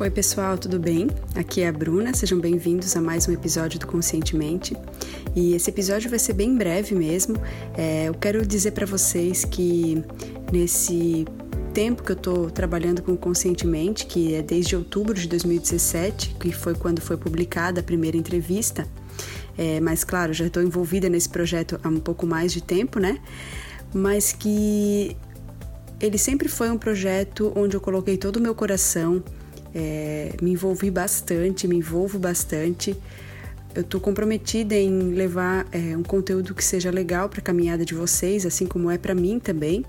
Oi, pessoal, tudo bem? Aqui é a Bruna, sejam bem-vindos a mais um episódio do Conscientemente. E esse episódio vai ser bem breve mesmo. É, eu quero dizer para vocês que nesse tempo que eu estou trabalhando com Conscientemente, que é desde outubro de 2017, que foi quando foi publicada a primeira entrevista, é, mas claro, já estou envolvida nesse projeto há um pouco mais de tempo, né? Mas que ele sempre foi um projeto onde eu coloquei todo o meu coração, é, me envolvi bastante, me envolvo bastante. Eu estou comprometida em levar é, um conteúdo que seja legal para a caminhada de vocês, assim como é para mim também.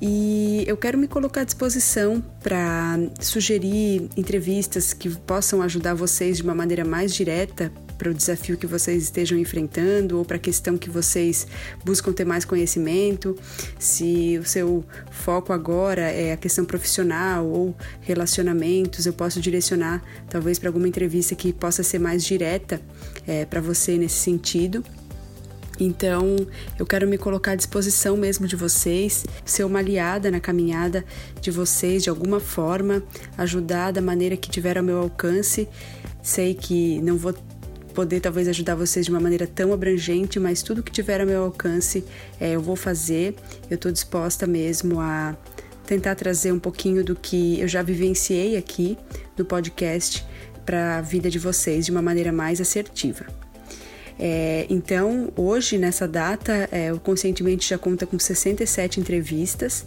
E eu quero me colocar à disposição para sugerir entrevistas que possam ajudar vocês de uma maneira mais direta para o desafio que vocês estejam enfrentando ou para a questão que vocês buscam ter mais conhecimento, se o seu foco agora é a questão profissional ou relacionamentos, eu posso direcionar talvez para alguma entrevista que possa ser mais direta é, para você nesse sentido. Então, eu quero me colocar à disposição mesmo de vocês, ser uma aliada na caminhada de vocês de alguma forma, ajudar da maneira que tiver ao meu alcance. Sei que não vou poder talvez ajudar vocês de uma maneira tão abrangente, mas tudo que tiver ao meu alcance é, eu vou fazer. Eu estou disposta mesmo a tentar trazer um pouquinho do que eu já vivenciei aqui no podcast para a vida de vocês de uma maneira mais assertiva. É, então, hoje, nessa data, é, o Conscientemente já conta com 67 entrevistas.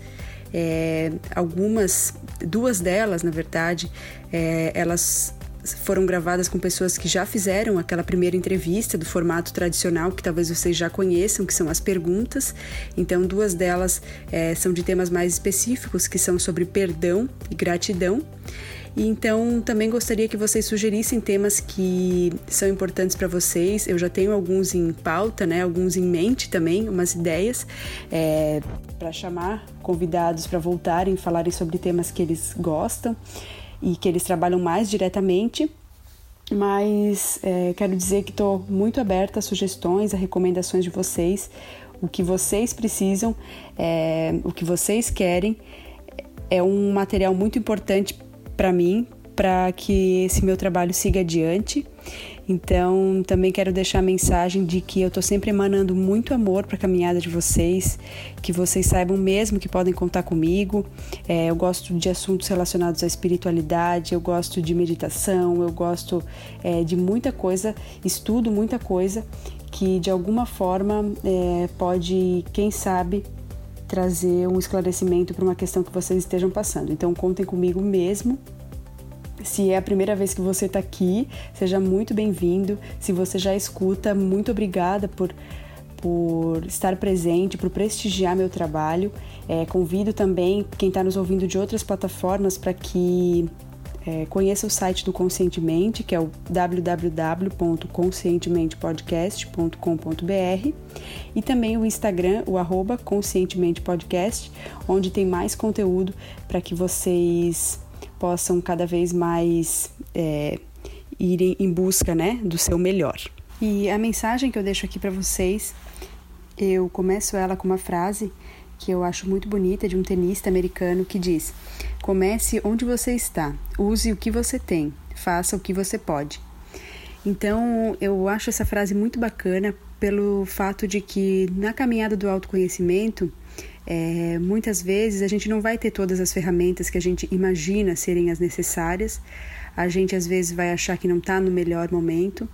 É, algumas, duas delas, na verdade, é, elas foram gravadas com pessoas que já fizeram aquela primeira entrevista do formato tradicional, que talvez vocês já conheçam, que são as perguntas. Então, duas delas é, são de temas mais específicos, que são sobre perdão e gratidão. E então também gostaria que vocês sugerissem temas que são importantes para vocês. Eu já tenho alguns em pauta, né? Alguns em mente também, umas ideias é, para chamar convidados para voltarem, falarem sobre temas que eles gostam e que eles trabalham mais diretamente. Mas é, quero dizer que estou muito aberta a sugestões, a recomendações de vocês, o que vocês precisam, é, o que vocês querem. É um material muito importante para mim, para que esse meu trabalho siga adiante. Então, também quero deixar a mensagem de que eu estou sempre emanando muito amor para a caminhada de vocês, que vocês saibam mesmo que podem contar comigo. É, eu gosto de assuntos relacionados à espiritualidade, eu gosto de meditação, eu gosto é, de muita coisa, estudo muita coisa que de alguma forma é, pode, quem sabe, trazer um esclarecimento para uma questão que vocês estejam passando. Então, contem comigo mesmo se é a primeira vez que você está aqui, seja muito bem-vindo. Se você já escuta, muito obrigada por, por estar presente, por prestigiar meu trabalho. É, convido também quem está nos ouvindo de outras plataformas para que é, conheça o site do Conscientemente, que é o www.conscientementepodcast.com.br e também o Instagram, o arroba Conscientemente Podcast, onde tem mais conteúdo para que vocês possam cada vez mais é, irem em busca né, do seu melhor. E a mensagem que eu deixo aqui para vocês, eu começo ela com uma frase que eu acho muito bonita de um tenista americano que diz: Comece onde você está, use o que você tem, faça o que você pode. Então, eu acho essa frase muito bacana pelo fato de que na caminhada do autoconhecimento, é, muitas vezes a gente não vai ter todas as ferramentas que a gente imagina serem as necessárias. A gente às vezes vai achar que não está no melhor momento,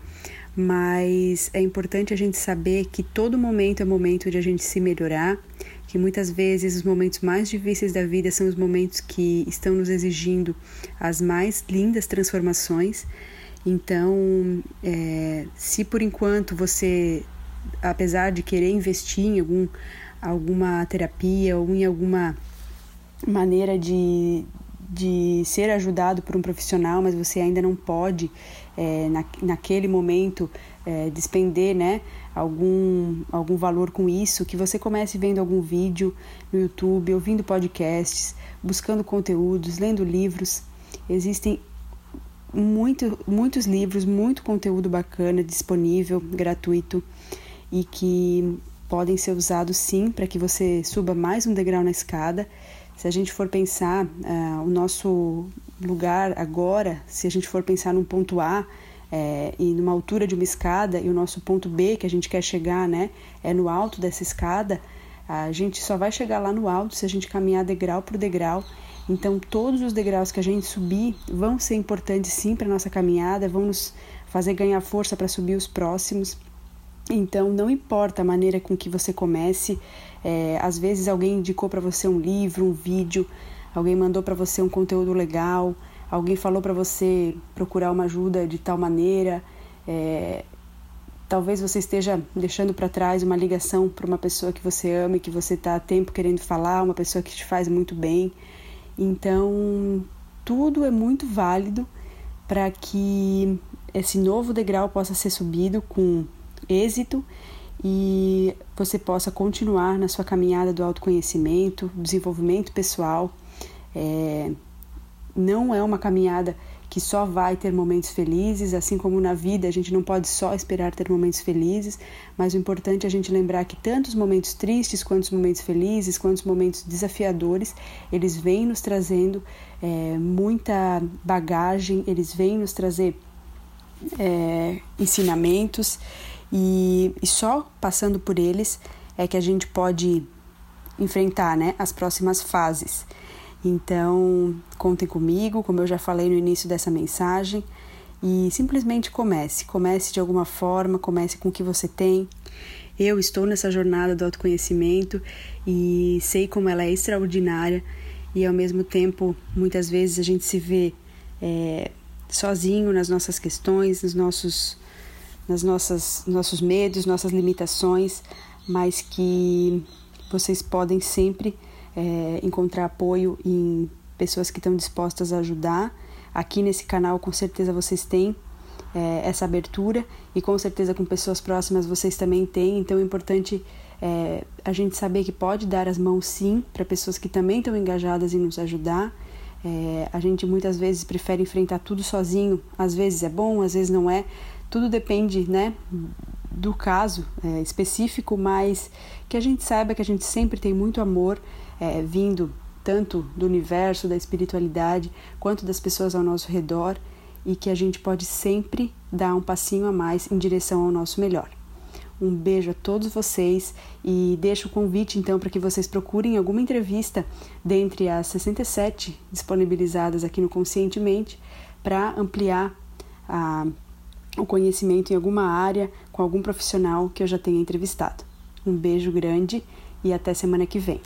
mas é importante a gente saber que todo momento é momento de a gente se melhorar, que muitas vezes os momentos mais difíceis da vida são os momentos que estão nos exigindo as mais lindas transformações. Então, é, se por enquanto você, apesar de querer investir em algum alguma terapia ou em alguma maneira de, de ser ajudado por um profissional, mas você ainda não pode, é, na, naquele momento, é, despender né, algum, algum valor com isso, que você comece vendo algum vídeo no YouTube, ouvindo podcasts, buscando conteúdos, lendo livros. Existem muito, muitos livros, muito conteúdo bacana disponível, gratuito e que podem ser usados sim para que você suba mais um degrau na escada, Se a gente for pensar uh, o nosso lugar agora, se a gente for pensar num ponto A é, e numa altura de uma escada e o nosso ponto B que a gente quer chegar, né, é no alto dessa escada, a gente só vai chegar lá no alto se a gente caminhar degrau por degrau. Então, todos os degraus que a gente subir vão ser importantes sim para nossa caminhada, vão nos fazer ganhar força para subir os próximos. Então, não importa a maneira com que você comece, é, às vezes alguém indicou para você um livro, um vídeo, alguém mandou para você um conteúdo legal, alguém falou para você procurar uma ajuda de tal maneira. É, talvez você esteja deixando para trás uma ligação para uma pessoa que você ama e que você está há tempo querendo falar, uma pessoa que te faz muito bem. Então, tudo é muito válido para que esse novo degrau possa ser subido com êxito e você possa continuar na sua caminhada do autoconhecimento, desenvolvimento pessoal. É, não é uma caminhada que só vai ter momentos felizes, assim como na vida a gente não pode só esperar ter momentos felizes, mas o importante é a gente lembrar que tanto os momentos tristes, quanto os momentos felizes, quanto os momentos desafiadores, eles vêm nos trazendo é, muita bagagem, eles vêm nos trazer é, ensinamentos e, e só passando por eles é que a gente pode enfrentar né, as próximas fases. Então, contem comigo, como eu já falei no início dessa mensagem, e simplesmente comece. Comece de alguma forma, comece com o que você tem. Eu estou nessa jornada do autoconhecimento e sei como ela é extraordinária e ao mesmo tempo muitas vezes a gente se vê é, sozinho nas nossas questões, nos nossos, nas nossas, nossos medos, nossas limitações, mas que vocês podem sempre é, encontrar apoio em pessoas que estão dispostas a ajudar. Aqui nesse canal, com certeza, vocês têm é, essa abertura e com certeza com pessoas próximas vocês também têm. Então é importante é, a gente saber que pode dar as mãos sim para pessoas que também estão engajadas em nos ajudar. É, a gente muitas vezes prefere enfrentar tudo sozinho, às vezes é bom, às vezes não é. Tudo depende, né, do caso é, específico, mas que a gente saiba que a gente sempre tem muito amor é, vindo tanto do universo, da espiritualidade, quanto das pessoas ao nosso redor e que a gente pode sempre dar um passinho a mais em direção ao nosso melhor. Um beijo a todos vocês e deixo o convite então para que vocês procurem alguma entrevista dentre as 67 disponibilizadas aqui no Conscientemente para ampliar a, o conhecimento em alguma área com algum profissional que eu já tenha entrevistado. Um beijo grande e até semana que vem.